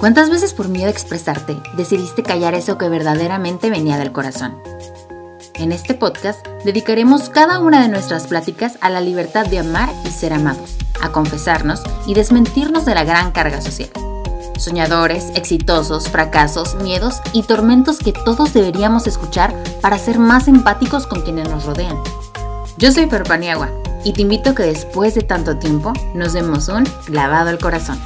¿Cuántas veces por miedo a expresarte decidiste callar eso que verdaderamente venía del corazón? En este podcast dedicaremos cada una de nuestras pláticas a la libertad de amar y ser amados, a confesarnos y desmentirnos de la gran carga social. Soñadores, exitosos, fracasos, miedos y tormentos que todos deberíamos escuchar para ser más empáticos con quienes nos rodean. Yo soy Perpaniagua y te invito a que después de tanto tiempo nos demos un lavado al corazón.